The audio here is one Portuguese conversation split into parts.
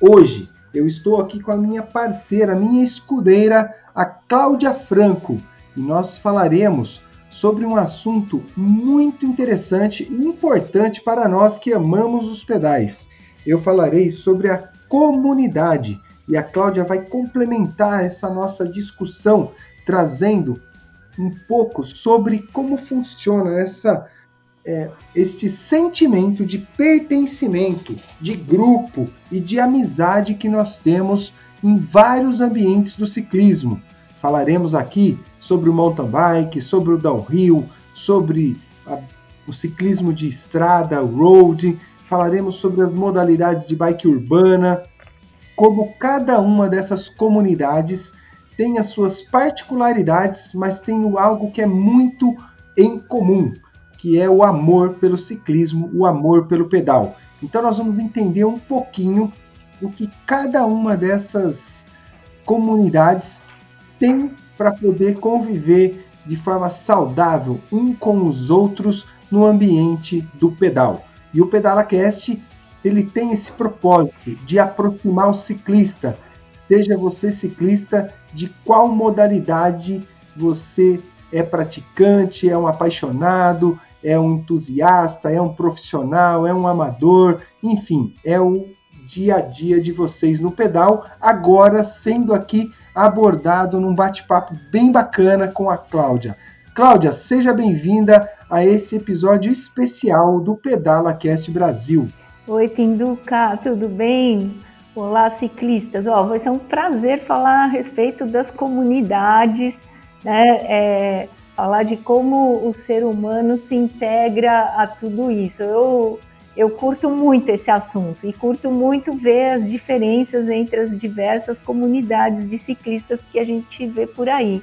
Hoje eu estou aqui com a minha parceira, minha escudeira, a Cláudia Franco, e nós falaremos sobre um assunto muito interessante e importante para nós que amamos os pedais. Eu falarei sobre a comunidade e a Cláudia vai complementar essa nossa discussão trazendo um pouco sobre como funciona essa é, este sentimento de pertencimento, de grupo e de amizade que nós temos em vários ambientes do ciclismo. Falaremos aqui sobre o mountain bike, sobre o downhill, sobre a, o ciclismo de estrada, road, falaremos sobre as modalidades de bike urbana, como cada uma dessas comunidades tem as suas particularidades, mas tem algo que é muito em comum que é o amor pelo ciclismo, o amor pelo pedal. Então nós vamos entender um pouquinho o que cada uma dessas comunidades tem para poder conviver de forma saudável um com os outros no ambiente do pedal. E o PedalaCast ele tem esse propósito de aproximar o ciclista, seja você ciclista de qual modalidade você é praticante, é um apaixonado, é um entusiasta, é um profissional, é um amador, enfim, é o dia a dia de vocês no pedal, agora sendo aqui abordado num bate-papo bem bacana com a Cláudia. Cláudia, seja bem-vinda a esse episódio especial do Pedala Cast Brasil. Oi, Pinduca, tudo bem? Olá, ciclistas. Ó, vai ser um prazer falar a respeito das comunidades, né? É, falar de como o ser humano se integra a tudo isso. Eu, eu curto muito esse assunto e curto muito ver as diferenças entre as diversas comunidades de ciclistas que a gente vê por aí.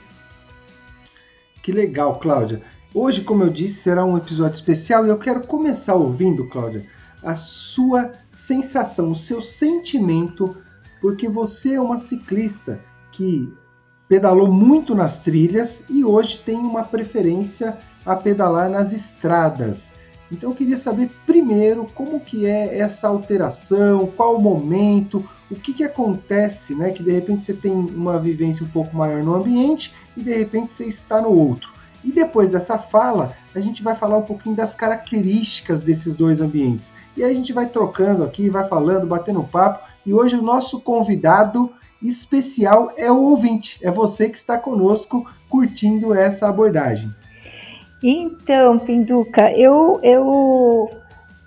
Que legal, Cláudia. Hoje, como eu disse, será um episódio especial e eu quero começar ouvindo, Cláudia, a sua sensação, o seu sentimento, porque você é uma ciclista que pedalou muito nas trilhas e hoje tem uma preferência a pedalar nas estradas. Então eu queria saber primeiro como que é essa alteração, qual o momento, o que, que acontece, né? Que de repente você tem uma vivência um pouco maior no ambiente e de repente você está no outro. E depois dessa fala, a gente vai falar um pouquinho das características desses dois ambientes. E aí a gente vai trocando aqui, vai falando, batendo papo. E hoje o nosso convidado especial é o ouvinte, é você que está conosco curtindo essa abordagem. Então, Pinduca, eu, eu,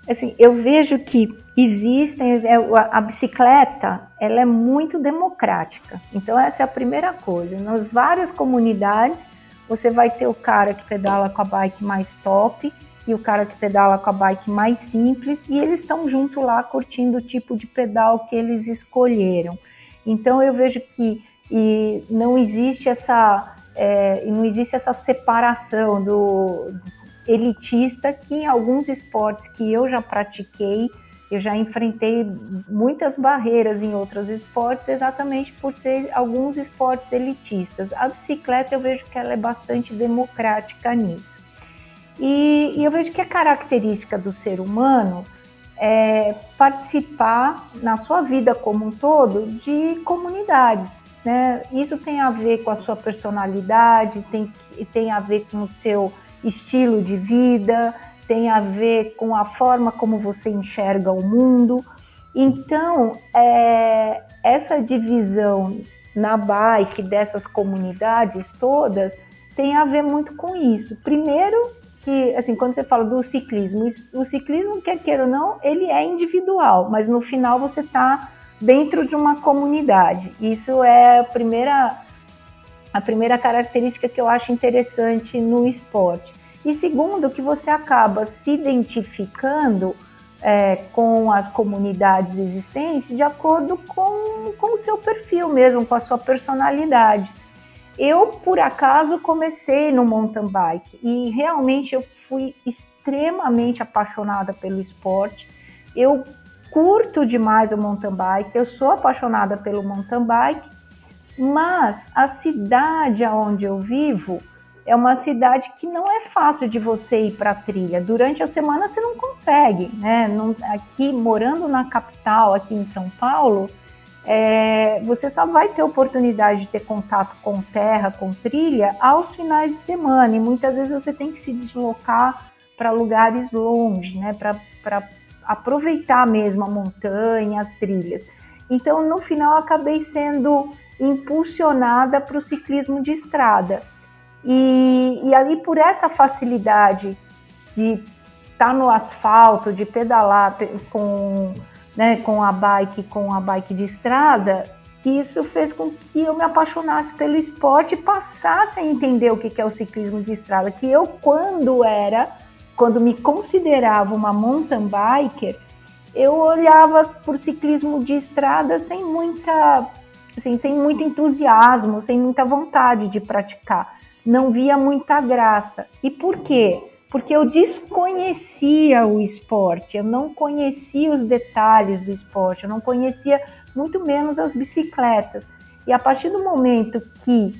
assim, eu vejo que existem é, a bicicleta, ela é muito democrática. Então essa é a primeira coisa. Nas várias comunidades você vai ter o cara que pedala com a bike mais top e o cara que pedala com a bike mais simples e eles estão junto lá curtindo o tipo de pedal que eles escolheram. Então eu vejo que e não existe essa é, não existe essa separação do elitista que em alguns esportes que eu já pratiquei eu já enfrentei muitas barreiras em outros esportes exatamente por ser alguns esportes elitistas. A bicicleta eu vejo que ela é bastante democrática nisso. E, e eu vejo que a característica do ser humano é, participar na sua vida como um todo de comunidades. Né? Isso tem a ver com a sua personalidade, tem, tem a ver com o seu estilo de vida, tem a ver com a forma como você enxerga o mundo. Então, é, essa divisão na bike dessas comunidades todas tem a ver muito com isso. Primeiro, que, assim, quando você fala do ciclismo, o ciclismo, quer queira ou não, ele é individual, mas no final você está dentro de uma comunidade. Isso é a primeira, a primeira característica que eu acho interessante no esporte. E segundo, que você acaba se identificando é, com as comunidades existentes de acordo com, com o seu perfil mesmo, com a sua personalidade. Eu, por acaso, comecei no mountain bike e realmente eu fui extremamente apaixonada pelo esporte. Eu curto demais o mountain bike, eu sou apaixonada pelo mountain bike, mas a cidade onde eu vivo é uma cidade que não é fácil de você ir para a trilha. Durante a semana você não consegue, né? Aqui, morando na capital, aqui em São Paulo, é, você só vai ter oportunidade de ter contato com terra, com trilha, aos finais de semana. E muitas vezes você tem que se deslocar para lugares longe, né? Para aproveitar mesmo a montanha, as trilhas. Então, no final, acabei sendo impulsionada para o ciclismo de estrada. E, e ali, por essa facilidade de estar tá no asfalto, de pedalar com, né, com a bike, com a bike de estrada, isso fez com que eu me apaixonasse pelo esporte e passasse a entender o que é o ciclismo de estrada. Que eu, quando era, quando me considerava uma mountain biker, eu olhava por ciclismo de estrada sem muita, assim, sem muito entusiasmo, sem muita vontade de praticar não via muita graça. E por quê? Porque eu desconhecia o esporte, eu não conhecia os detalhes do esporte, eu não conhecia muito menos as bicicletas. E a partir do momento que,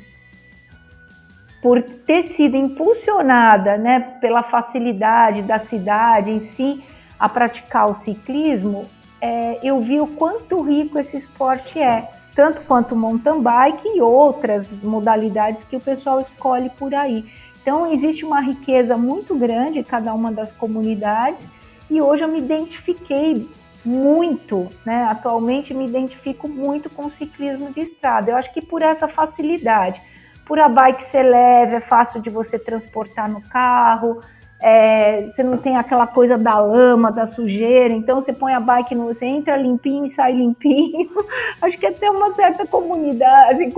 por ter sido impulsionada né, pela facilidade da cidade em si a praticar o ciclismo, é, eu vi o quanto rico esse esporte é tanto quanto mountain bike e outras modalidades que o pessoal escolhe por aí. Então, existe uma riqueza muito grande em cada uma das comunidades e hoje eu me identifiquei muito, né? Atualmente me identifico muito com o ciclismo de estrada. Eu acho que por essa facilidade, por a bike ser leve, é fácil de você transportar no carro, é, você não tem aquela coisa da lama, da sujeira, então você põe a bike, no, você entra limpinho e sai limpinho. Acho que até uma certa comunidade, assim,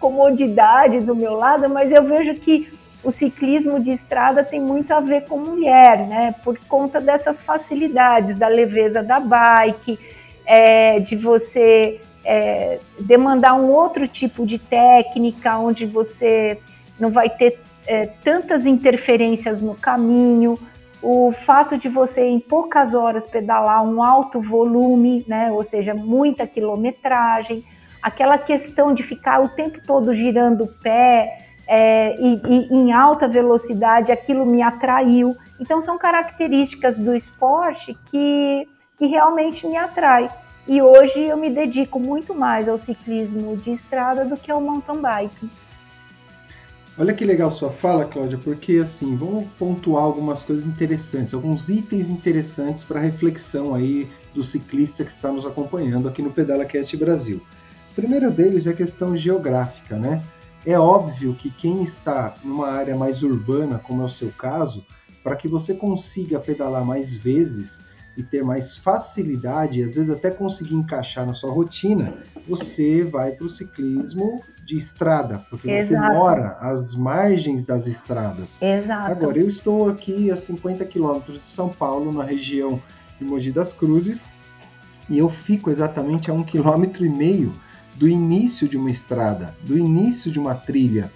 comodidade do meu lado, mas eu vejo que o ciclismo de estrada tem muito a ver com mulher, né? Por conta dessas facilidades, da leveza da bike, é, de você é, demandar um outro tipo de técnica, onde você não vai ter é, tantas interferências no caminho, o fato de você em poucas horas pedalar um alto volume, né, ou seja, muita quilometragem, aquela questão de ficar o tempo todo girando o pé é, e, e em alta velocidade, aquilo me atraiu. Então são características do esporte que, que realmente me atrai. E hoje eu me dedico muito mais ao ciclismo de estrada do que ao mountain bike. Olha que legal sua fala, Cláudia, porque assim, vamos pontuar algumas coisas interessantes, alguns itens interessantes para reflexão aí do ciclista que está nos acompanhando aqui no Pedala Cast Brasil. O primeiro deles é a questão geográfica, né? É óbvio que quem está numa área mais urbana, como é o seu caso, para que você consiga pedalar mais vezes e ter mais facilidade, às vezes até conseguir encaixar na sua rotina, você vai para o ciclismo de estrada, porque Exato. você mora às margens das estradas. Exato. Agora, eu estou aqui a 50 quilômetros de São Paulo, na região de Mogi das Cruzes, e eu fico exatamente a um quilômetro e meio do início de uma estrada, do início de uma trilha.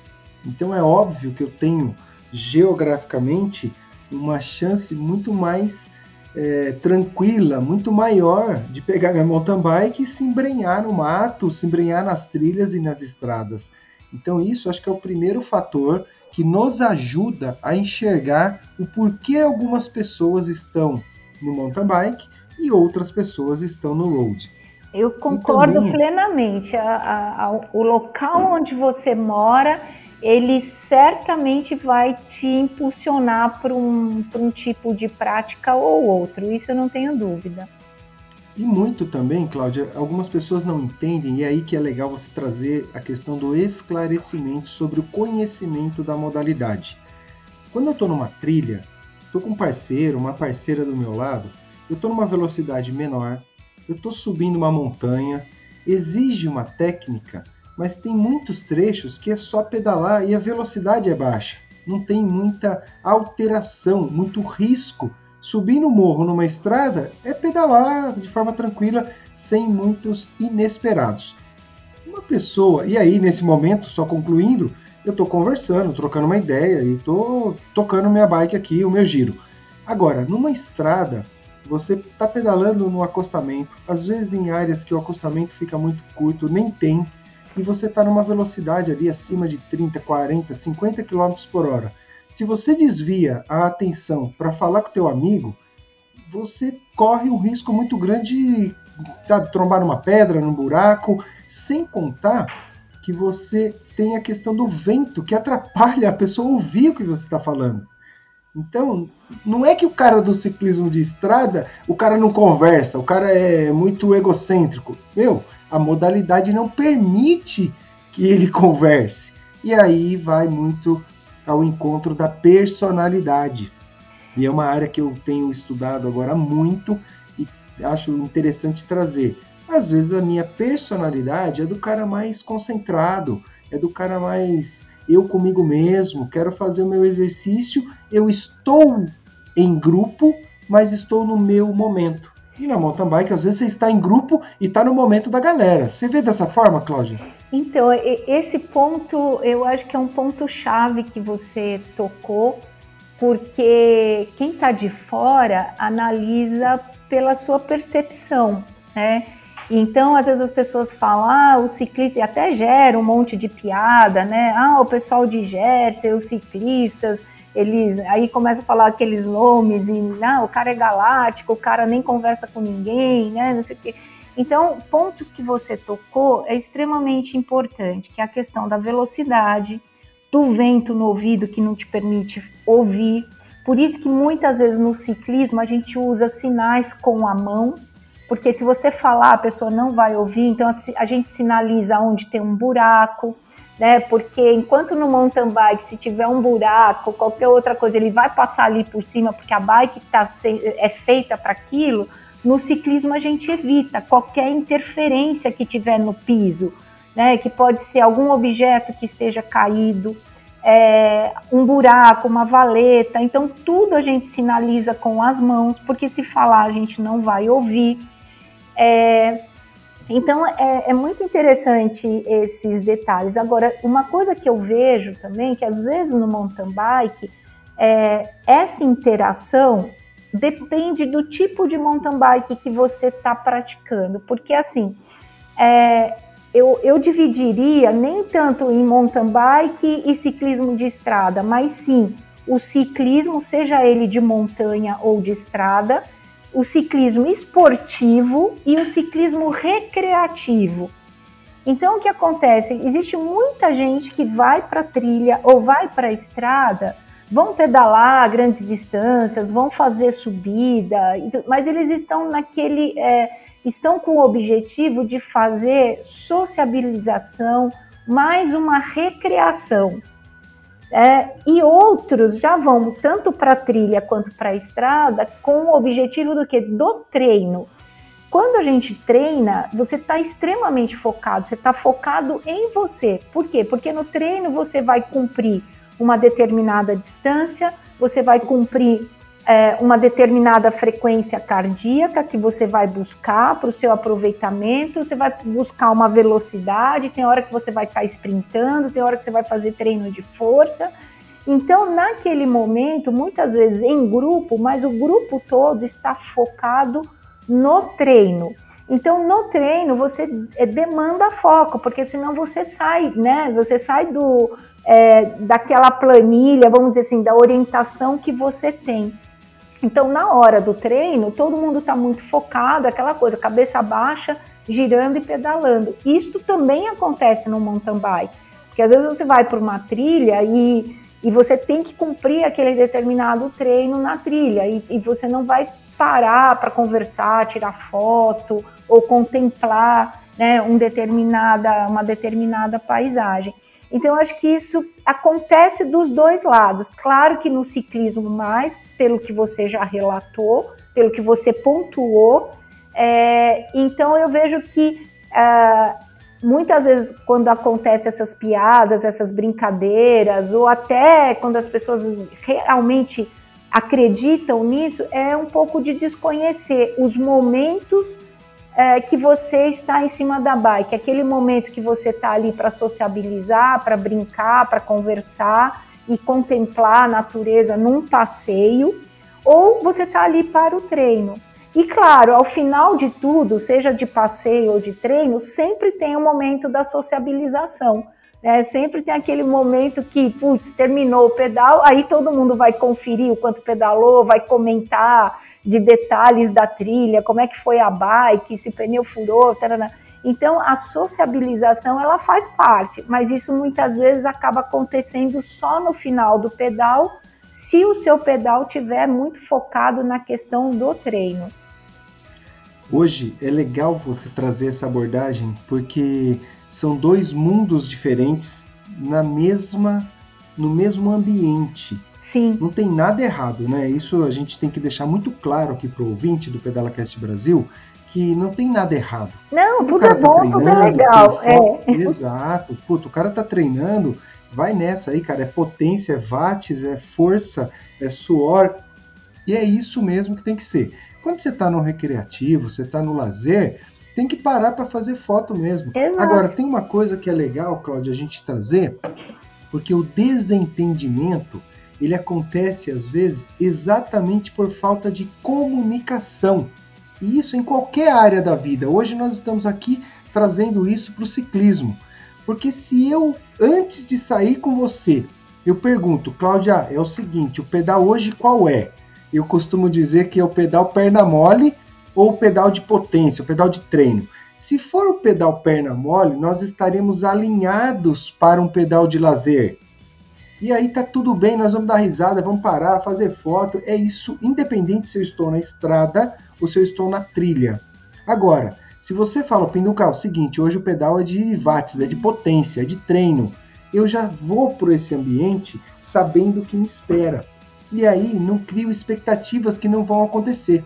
Então é óbvio que eu tenho geograficamente uma chance muito mais é, tranquila, muito maior de pegar minha mountain bike e se embrenhar no mato, se embrenhar nas trilhas e nas estradas. Então isso acho que é o primeiro fator que nos ajuda a enxergar o porquê algumas pessoas estão no mountain bike e outras pessoas estão no road. Eu concordo também... plenamente. A, a, a, o local onde você mora ele certamente vai te impulsionar para um, um tipo de prática ou outro, isso eu não tenho dúvida. E muito também, Cláudia, algumas pessoas não entendem, e é aí que é legal você trazer a questão do esclarecimento sobre o conhecimento da modalidade. Quando eu estou numa trilha, estou com um parceiro, uma parceira do meu lado, eu estou numa velocidade menor, eu estou subindo uma montanha, exige uma técnica mas tem muitos trechos que é só pedalar e a velocidade é baixa. Não tem muita alteração, muito risco Subir no morro numa estrada é pedalar de forma tranquila, sem muitos inesperados. Uma pessoa, e aí nesse momento, só concluindo, eu estou conversando, trocando uma ideia e estou tocando minha bike aqui, o meu giro. Agora, numa estrada, você está pedalando no acostamento, às vezes em áreas que o acostamento fica muito curto, nem tem, e você está numa velocidade ali acima de 30, 40, 50 km por hora. Se você desvia a atenção para falar com teu amigo, você corre um risco muito grande de sabe, trombar numa pedra, num buraco, sem contar que você tem a questão do vento que atrapalha a pessoa ouvir o que você está falando. Então, não é que o cara do ciclismo de estrada, o cara não conversa, o cara é muito egocêntrico. Meu, a modalidade não permite que ele converse. E aí vai muito ao encontro da personalidade. E é uma área que eu tenho estudado agora muito e acho interessante trazer. Às vezes a minha personalidade é do cara mais concentrado, é do cara mais eu comigo mesmo, quero fazer o meu exercício, eu estou em grupo, mas estou no meu momento. E na mountain bike, às vezes você está em grupo e está no momento da galera. Você vê dessa forma, Cláudia? Então, esse ponto, eu acho que é um ponto chave que você tocou, porque quem está de fora analisa pela sua percepção, né? Então, às vezes as pessoas falam, ah, o ciclista, e até gera um monte de piada, né? Ah, o pessoal de Jersey, os ciclistas, eles aí começa a falar aqueles nomes e não, o cara é galáctico, o cara nem conversa com ninguém, né? Não sei o quê. Então, pontos que você tocou é extremamente importante, que é a questão da velocidade, do vento no ouvido que não te permite ouvir. Por isso que muitas vezes no ciclismo a gente usa sinais com a mão, porque se você falar a pessoa não vai ouvir, então a gente sinaliza onde tem um buraco, né? Porque enquanto no mountain bike, se tiver um buraco, qualquer outra coisa, ele vai passar ali por cima, porque a bike tá, é feita para aquilo no ciclismo a gente evita qualquer interferência que tiver no piso, né? Que pode ser algum objeto que esteja caído, é, um buraco, uma valeta. Então tudo a gente sinaliza com as mãos, porque se falar a gente não vai ouvir. É, então é, é, muito interessante esses detalhes. Agora, uma coisa que eu vejo também, que às vezes no mountain bike, é, essa interação depende do tipo de mountain bike que você está praticando, porque assim, é, eu, eu dividiria nem tanto em mountain bike e ciclismo de estrada, mas sim o ciclismo, seja ele de montanha ou de estrada, o ciclismo esportivo e o ciclismo recreativo. Então, o que acontece? Existe muita gente que vai para trilha ou vai para a estrada vão pedalar grandes distâncias, vão fazer subida, mas eles estão naquele. É, estão com o objetivo de fazer sociabilização, mais uma recreação. É, e outros já vão tanto para a trilha quanto para a estrada com o objetivo do que? Do treino. Quando a gente treina, você está extremamente focado, você está focado em você. Por quê? Porque no treino você vai cumprir uma determinada distância, você vai cumprir é, uma determinada frequência cardíaca que você vai buscar para o seu aproveitamento, você vai buscar uma velocidade, tem hora que você vai estar tá sprintando, tem hora que você vai fazer treino de força. Então, naquele momento, muitas vezes em grupo, mas o grupo todo está focado no treino. Então, no treino, você é, demanda foco, porque senão você sai, né? Você sai do, é, daquela planilha, vamos dizer assim, da orientação que você tem. Então, na hora do treino, todo mundo está muito focado, aquela coisa, cabeça baixa, girando e pedalando. Isto também acontece no mountain bike, porque às vezes você vai para uma trilha e, e você tem que cumprir aquele determinado treino na trilha, e, e você não vai parar para conversar, tirar foto ou contemplar né, um determinada, uma determinada paisagem. Então, eu acho que isso acontece dos dois lados. Claro que no ciclismo, mais pelo que você já relatou, pelo que você pontuou. É, então, eu vejo que é, muitas vezes, quando acontecem essas piadas, essas brincadeiras, ou até quando as pessoas realmente acreditam nisso é um pouco de desconhecer os momentos é, que você está em cima da bike, aquele momento que você está ali para sociabilizar, para brincar, para conversar e contemplar a natureza num passeio, ou você está ali para o treino. E claro, ao final de tudo, seja de passeio ou de treino, sempre tem o um momento da sociabilização. Né? Sempre tem aquele momento que, putz, terminou o pedal, aí todo mundo vai conferir o quanto pedalou, vai comentar de detalhes da trilha, como é que foi a bike, se pneu furou, tarana. Então, a sociabilização ela faz parte, mas isso muitas vezes acaba acontecendo só no final do pedal, se o seu pedal tiver muito focado na questão do treino. Hoje é legal você trazer essa abordagem porque são dois mundos diferentes na mesma no mesmo ambiente. Sim. Não tem nada errado, né? Isso a gente tem que deixar muito claro aqui para o ouvinte do PedalaCast Brasil que não tem nada errado. Não, tudo é tá bom, tudo é legal. É. Exato. Puto, o cara tá treinando, vai nessa aí, cara. É potência, é watts, é força, é suor. E é isso mesmo que tem que ser. Quando você está no recreativo, você está no lazer, tem que parar para fazer foto mesmo. Exato. Agora, tem uma coisa que é legal, Cláudia, a gente trazer, porque o desentendimento ele acontece às vezes exatamente por falta de comunicação. E isso em qualquer área da vida. Hoje nós estamos aqui trazendo isso para o ciclismo. Porque se eu, antes de sair com você, eu pergunto, Cláudia, é o seguinte, o pedal hoje qual é? eu costumo dizer que é o pedal perna mole ou o pedal de potência, o pedal de treino. Se for o pedal perna mole, nós estaremos alinhados para um pedal de lazer. E aí tá tudo bem, nós vamos dar risada, vamos parar, fazer foto. É isso, independente se eu estou na estrada ou se eu estou na trilha. Agora, se você fala, Pinduca, é o seguinte, hoje o pedal é de watts, é de potência, é de treino. Eu já vou para esse ambiente sabendo o que me espera e aí não crio expectativas que não vão acontecer.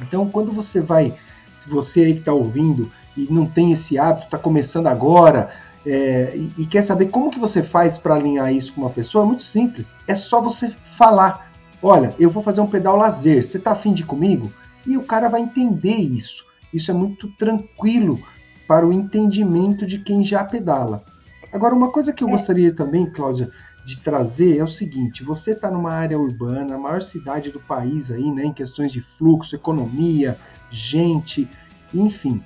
Então, quando você vai, se você aí que está ouvindo e não tem esse hábito, está começando agora é, e, e, quer saber como que você faz para alinhar isso com uma pessoa, é muito simples. É só você falar: olha, eu vou fazer um pedal lazer, você está afim de comigo? E o cara vai entender isso. Isso é muito tranquilo para o entendimento de quem já pedala. Agora, uma coisa que eu é. gostaria também, Cláudia, de trazer é o seguinte: você está numa área urbana, a maior cidade do país aí, né, em questões de fluxo, economia, gente, enfim.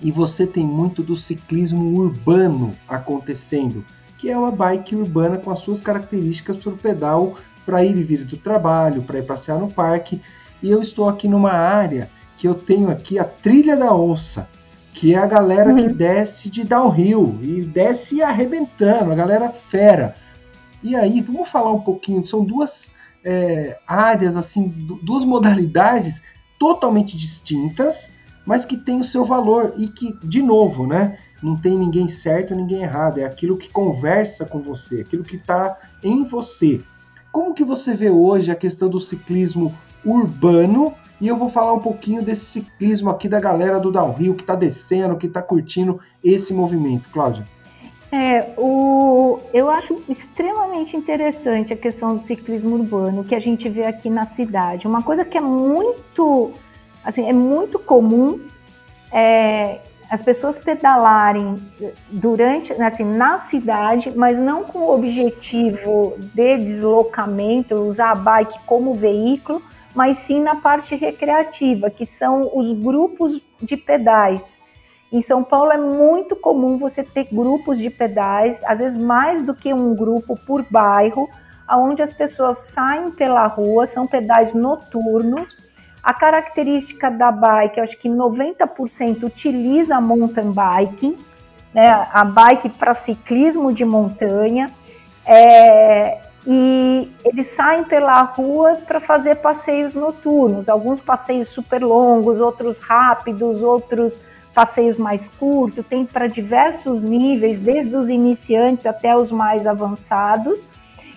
E você tem muito do ciclismo urbano acontecendo, que é uma bike urbana com as suas características para o pedal para ir e vir do trabalho, para ir passear no parque. E eu estou aqui numa área que eu tenho aqui a Trilha da Onça, que é a galera uhum. que desce de downhill e desce arrebentando, a galera fera. E aí, vamos falar um pouquinho, são duas é, áreas, assim, duas modalidades totalmente distintas, mas que têm o seu valor e que, de novo, né, não tem ninguém certo, ninguém errado, é aquilo que conversa com você, aquilo que está em você. Como que você vê hoje a questão do ciclismo urbano? E eu vou falar um pouquinho desse ciclismo aqui da galera do downhill que está descendo, que está curtindo esse movimento, Cláudia. É, o, eu acho extremamente interessante a questão do ciclismo urbano que a gente vê aqui na cidade. Uma coisa que é muito, assim, é muito comum é as pessoas pedalarem durante, assim, na cidade, mas não com o objetivo de deslocamento, usar a bike como veículo, mas sim na parte recreativa, que são os grupos de pedais. Em São Paulo é muito comum você ter grupos de pedais, às vezes mais do que um grupo por bairro, aonde as pessoas saem pela rua, são pedais noturnos. A característica da bike, acho que 90% utiliza mountain bike, né, a bike para ciclismo de montanha, é, e eles saem pela rua para fazer passeios noturnos, alguns passeios super longos, outros rápidos, outros passeios mais curtos, tem para diversos níveis, desde os iniciantes até os mais avançados.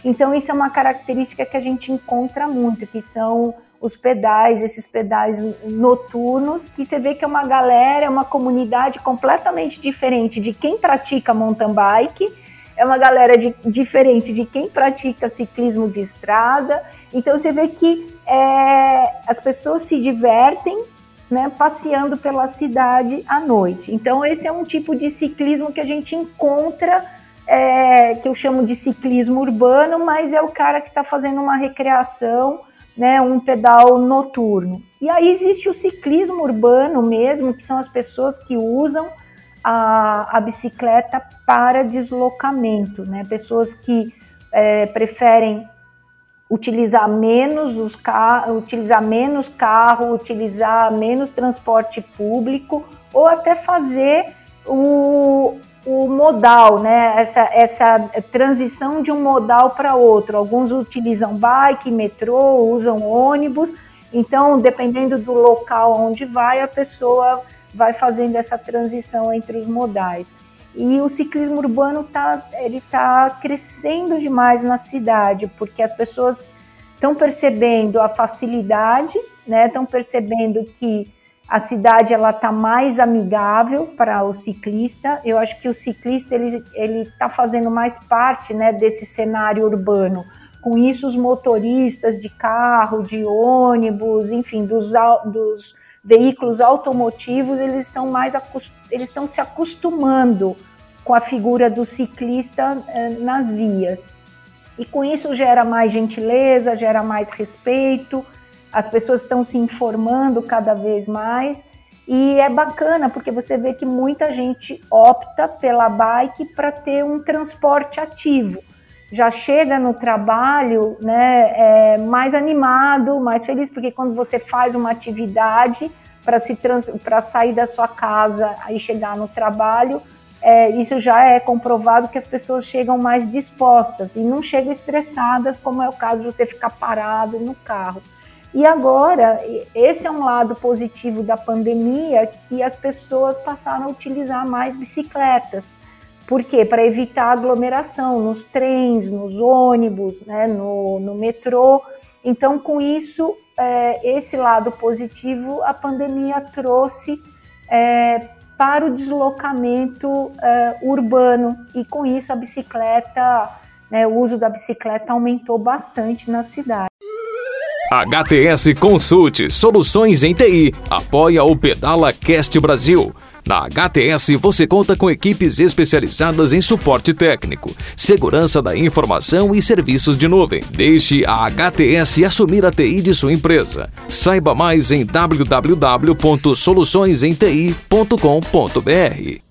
Então, isso é uma característica que a gente encontra muito, que são os pedais, esses pedais noturnos, que você vê que é uma galera, é uma comunidade completamente diferente de quem pratica mountain bike. é uma galera de, diferente de quem pratica ciclismo de estrada. Então você vê que é, as pessoas se divertem né, passeando pela cidade à noite. Então esse é um tipo de ciclismo que a gente encontra, é, que eu chamo de ciclismo urbano, mas é o cara que está fazendo uma recreação, né, um pedal noturno. E aí existe o ciclismo urbano mesmo, que são as pessoas que usam a, a bicicleta para deslocamento, né? Pessoas que é, preferem utilizar menos os carros, utilizar menos carro, utilizar menos transporte público ou até fazer o, modal, né? Essa, essa transição de um modal para outro. Alguns utilizam bike, metrô, usam ônibus. Então, dependendo do local onde vai, a pessoa vai fazendo essa transição entre os modais. E o ciclismo urbano tá, ele está crescendo demais na cidade, porque as pessoas estão percebendo a facilidade, né? Estão percebendo que a cidade ela está mais amigável para o ciclista. Eu acho que o ciclista ele ele está fazendo mais parte, né, desse cenário urbano. Com isso, os motoristas de carro, de ônibus, enfim, dos, dos veículos automotivos eles estão mais eles estão se acostumando com a figura do ciclista eh, nas vias. E com isso gera mais gentileza, gera mais respeito, as pessoas estão se informando cada vez mais. E é bacana porque você vê que muita gente opta pela bike para ter um transporte ativo já chega no trabalho né, é, mais animado, mais feliz, porque quando você faz uma atividade para se para sair da sua casa e chegar no trabalho, é, isso já é comprovado que as pessoas chegam mais dispostas e não chegam estressadas, como é o caso de você ficar parado no carro. E agora, esse é um lado positivo da pandemia, que as pessoas passaram a utilizar mais bicicletas por quê? Para evitar aglomeração nos trens, nos ônibus, né, no, no metrô. Então, com isso, é, esse lado positivo, a pandemia trouxe é, para o deslocamento é, urbano e com isso a bicicleta, né, o uso da bicicleta aumentou bastante na cidade. HTS Consulte Soluções em TI apoia o Pedala Cast Brasil. Na HTS você conta com equipes especializadas em suporte técnico, segurança da informação e serviços de nuvem. Deixe a HTS assumir a TI de sua empresa. Saiba mais em www.soluçõesenti.com.br.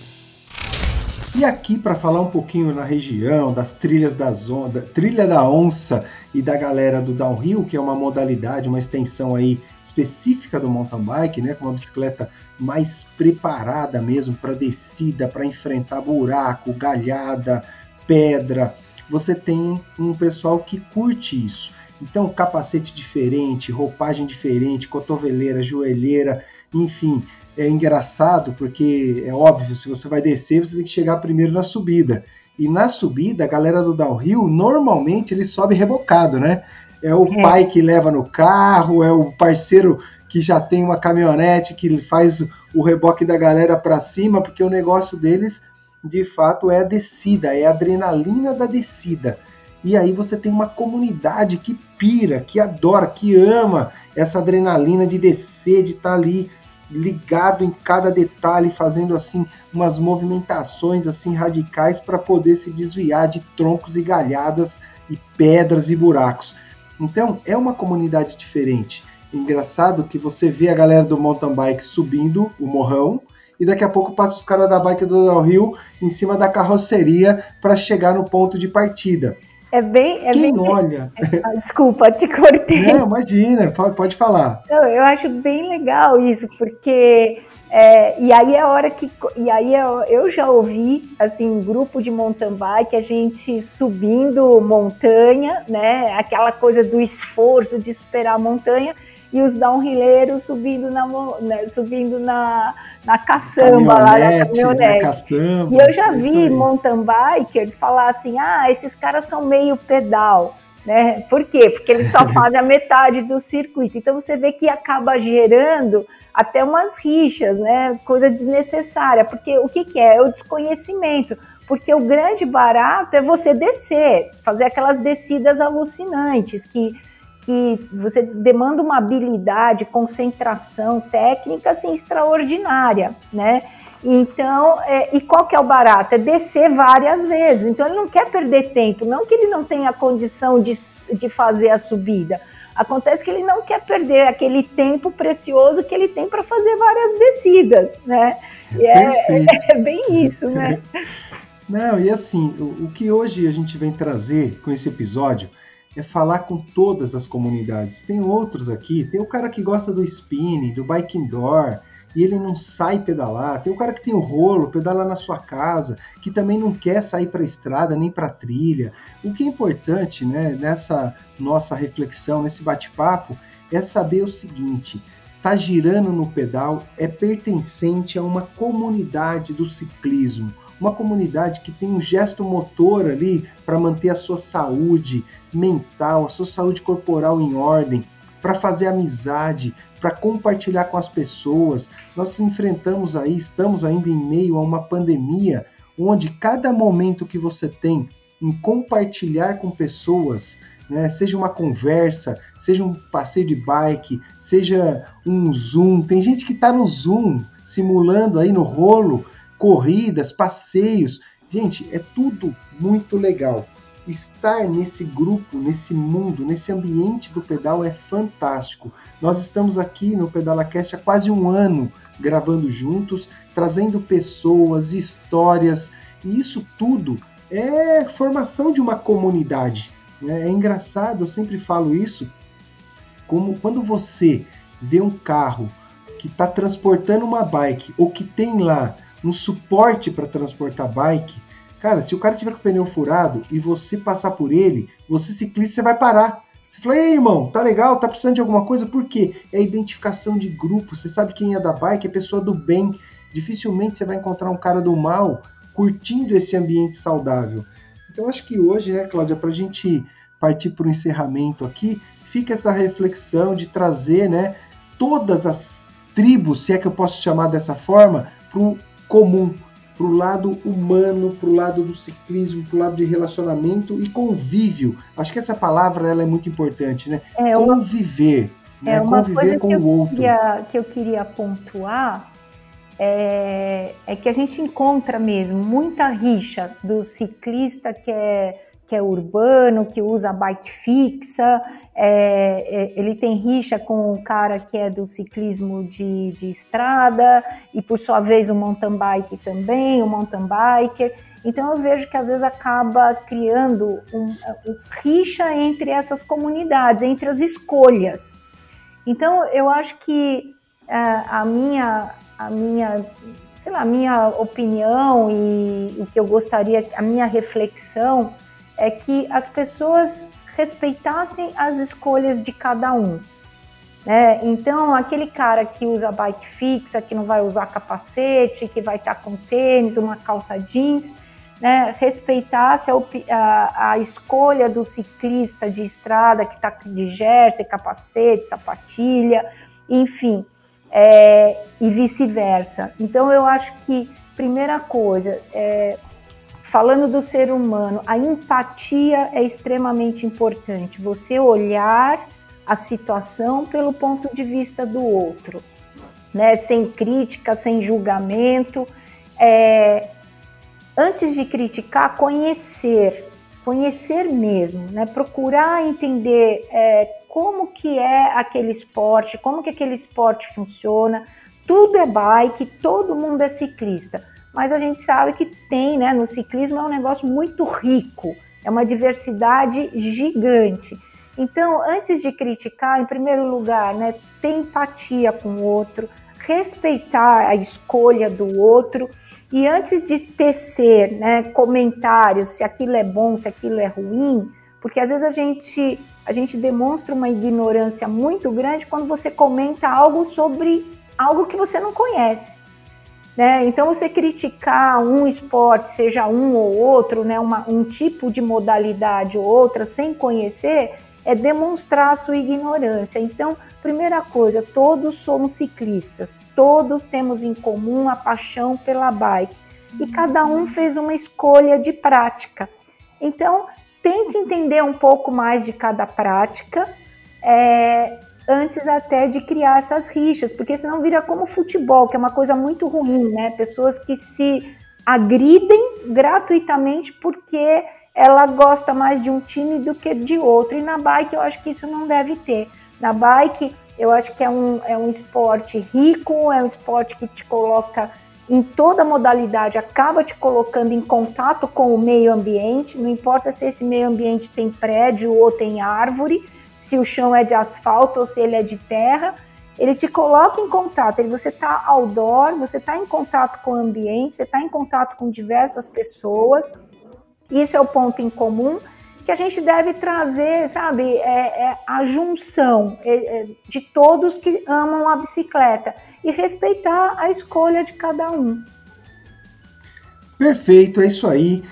E aqui para falar um pouquinho na região das trilhas da trilha da onça e da galera do downhill, que é uma modalidade, uma extensão aí específica do mountain bike, né, com uma bicicleta mais preparada mesmo para descida, para enfrentar buraco, galhada, pedra. Você tem um pessoal que curte isso. Então, capacete diferente, roupagem diferente, cotoveleira, joelheira, enfim, é engraçado porque é óbvio, se você vai descer, você tem que chegar primeiro na subida. E na subida, a galera do downhill, normalmente ele sobe rebocado, né? É o é. pai que leva no carro, é o parceiro que já tem uma caminhonete que faz o reboque da galera para cima, porque o negócio deles, de fato, é a descida, é a adrenalina da descida. E aí você tem uma comunidade que pira, que adora, que ama essa adrenalina de descer, de estar tá ali ligado em cada detalhe, fazendo assim umas movimentações assim radicais para poder se desviar de troncos e galhadas e pedras e buracos. Então é uma comunidade diferente. Engraçado que você vê a galera do mountain bike subindo o morrão e daqui a pouco passa os caras da bike do downhill em cima da carroceria para chegar no ponto de partida. É bem. É Quem bem... olha. Ah, desculpa, te cortei. Não, imagina, pode falar. Não, eu acho bem legal isso, porque. É, e aí é a hora que. E aí eu, eu já ouvi, assim, grupo de mountain bike, a gente subindo montanha, né? Aquela coisa do esforço de esperar a montanha e os downhilleiros subindo na, né, subindo na, na caçamba lá na caminhonete. Caçamba, e eu já vi mountain biker falar assim: ah, esses caras são meio pedal. Né? Por quê? Porque eles só fazem a metade do circuito. Então você vê que acaba gerando até umas rixas, né? Coisa desnecessária. Porque o que, que é? É o desconhecimento. Porque o grande barato é você descer, fazer aquelas descidas alucinantes que que você demanda uma habilidade, concentração técnica assim, extraordinária, né? Então, é, e qual que é o barato? É descer várias vezes. Então, ele não quer perder tempo, não que ele não tenha condição de, de fazer a subida. Acontece que ele não quer perder aquele tempo precioso que ele tem para fazer várias descidas, né? E é, é, bem isso, né? Não, e assim, o, o que hoje a gente vem trazer com esse episódio é falar com todas as comunidades. Tem outros aqui, tem o cara que gosta do spinning, do bike indoor, e ele não sai pedalar. Tem o cara que tem o rolo, pedala na sua casa, que também não quer sair para a estrada nem para trilha. O que é importante, né, nessa nossa reflexão, nesse bate-papo, é saber o seguinte: tá girando no pedal é pertencente a uma comunidade do ciclismo uma comunidade que tem um gesto motor ali para manter a sua saúde mental, a sua saúde corporal em ordem, para fazer amizade, para compartilhar com as pessoas. Nós enfrentamos aí, estamos ainda em meio a uma pandemia onde cada momento que você tem em compartilhar com pessoas, né, seja uma conversa, seja um passeio de bike, seja um Zoom. Tem gente que está no Zoom simulando aí no rolo corridas, passeios. Gente, é tudo muito legal. Estar nesse grupo, nesse mundo, nesse ambiente do pedal é fantástico. Nós estamos aqui no PedalaCast há quase um ano gravando juntos, trazendo pessoas, histórias, e isso tudo é formação de uma comunidade. Né? É engraçado, eu sempre falo isso, como quando você vê um carro que está transportando uma bike ou que tem lá um suporte para transportar bike, cara, se o cara tiver com o pneu furado e você passar por ele, você ciclista, você vai parar. Você fala, ei irmão, tá legal, tá precisando de alguma coisa? Por quê? É a identificação de grupo. Você sabe quem é da bike, é pessoa do bem. Dificilmente você vai encontrar um cara do mal curtindo esse ambiente saudável. Então acho que hoje, né, Cláudia, para a gente partir para o encerramento aqui, fica essa reflexão de trazer, né, todas as tribos, se é que eu posso chamar dessa forma, para comum, para o lado humano, para o lado do ciclismo, para o lado de relacionamento e convívio. Acho que essa palavra ela é muito importante, né? É uma, Conviver. É né? uma Conviver coisa com que o outro. Queria, que eu queria pontuar é, é que a gente encontra mesmo muita rixa do ciclista que é que é urbano, que usa bike fixa, é, é, ele tem rixa com o cara que é do ciclismo de, de estrada, e por sua vez o mountain bike também, o mountain biker. Então eu vejo que às vezes acaba criando um, um rixa entre essas comunidades, entre as escolhas. Então eu acho que é, a minha, a minha, sei lá, a minha opinião e o que eu gostaria, a minha reflexão é que as pessoas respeitassem as escolhas de cada um. Né? Então, aquele cara que usa bike fixa, que não vai usar capacete, que vai estar com tênis, uma calça jeans, né? respeitasse a, a, a, escolha do ciclista de estrada que está de jersey, capacete, sapatilha, enfim, é, e vice-versa. Então, eu acho que, primeira coisa, é, falando do ser humano, a empatia é extremamente importante. Você olhar a situação pelo ponto de vista do outro, né? Sem crítica, sem julgamento. É, antes de criticar, conhecer, conhecer mesmo, né? Procurar entender é, como que é aquele esporte, como que aquele esporte funciona. Tudo é bike, todo mundo é ciclista mas a gente sabe que tem, né, no ciclismo é um negócio muito rico, É uma diversidade gigante. Então, antes de criticar, em primeiro lugar, né, ter empatia com o outro, respeitar a escolha do outro e antes de tecer né, comentários se aquilo é bom, se aquilo é ruim, porque às vezes a gente, a gente demonstra uma ignorância muito grande quando você comenta algo sobre algo que você não conhece. Né? Então, você criticar um esporte, seja um ou outro, né, uma, um tipo de modalidade ou outra, sem conhecer, é demonstrar a sua ignorância. Então, primeira coisa, todos somos ciclistas, todos temos em comum a paixão pela bike e cada um fez uma escolha de prática. Então, tente entender um pouco mais de cada prática. É, antes até de criar essas rixas, porque senão vira como futebol, que é uma coisa muito ruim, né? Pessoas que se agridem gratuitamente porque ela gosta mais de um time do que de outro. E na bike eu acho que isso não deve ter. Na bike eu acho que é um, é um esporte rico, é um esporte que te coloca em toda modalidade, acaba te colocando em contato com o meio ambiente, não importa se esse meio ambiente tem prédio ou tem árvore, se o chão é de asfalto ou se ele é de terra, ele te coloca em contato, ele, você está outdoor, você está em contato com o ambiente, você está em contato com diversas pessoas, isso é o ponto em comum que a gente deve trazer, sabe, é, é a junção é, é, de todos que amam a bicicleta e respeitar a escolha de cada um. Perfeito, é isso aí.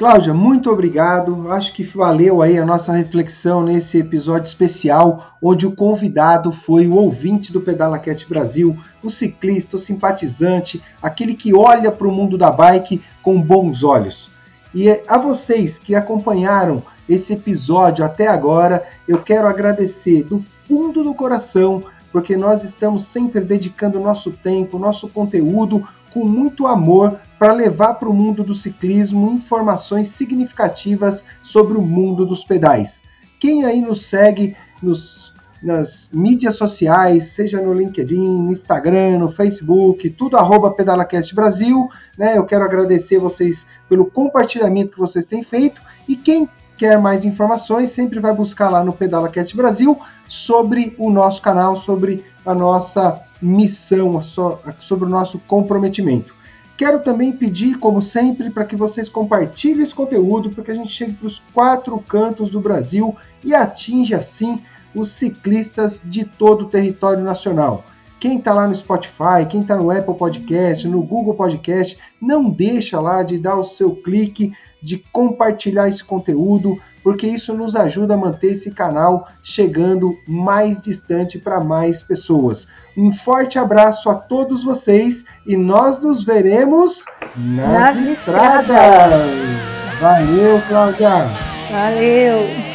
Cláudia, muito obrigado. Acho que valeu aí a nossa reflexão nesse episódio especial, onde o convidado foi o ouvinte do PedalaCast Brasil, o ciclista, o simpatizante, aquele que olha para o mundo da bike com bons olhos. E a vocês que acompanharam esse episódio até agora, eu quero agradecer do fundo do coração, porque nós estamos sempre dedicando nosso tempo, nosso conteúdo com muito amor para levar para o mundo do ciclismo informações significativas sobre o mundo dos pedais. Quem aí nos segue nos nas mídias sociais, seja no LinkedIn, no Instagram, no Facebook, tudo arroba PedalaCast Brasil. Né? Eu quero agradecer vocês pelo compartilhamento que vocês têm feito. E quem quer mais informações, sempre vai buscar lá no PedalaCast Brasil sobre o nosso canal, sobre a nossa missão, sobre o nosso comprometimento. Quero também pedir, como sempre, para que vocês compartilhem esse conteúdo, para que a gente chegue para os quatro cantos do Brasil e atinja assim os ciclistas de todo o território nacional. Quem está lá no Spotify, quem está no Apple Podcast, no Google Podcast, não deixa lá de dar o seu clique, de compartilhar esse conteúdo, porque isso nos ajuda a manter esse canal chegando mais distante para mais pessoas. Um forte abraço a todos vocês e nós nos veremos nas, nas estradas. estradas. Valeu, Cláudia. Valeu.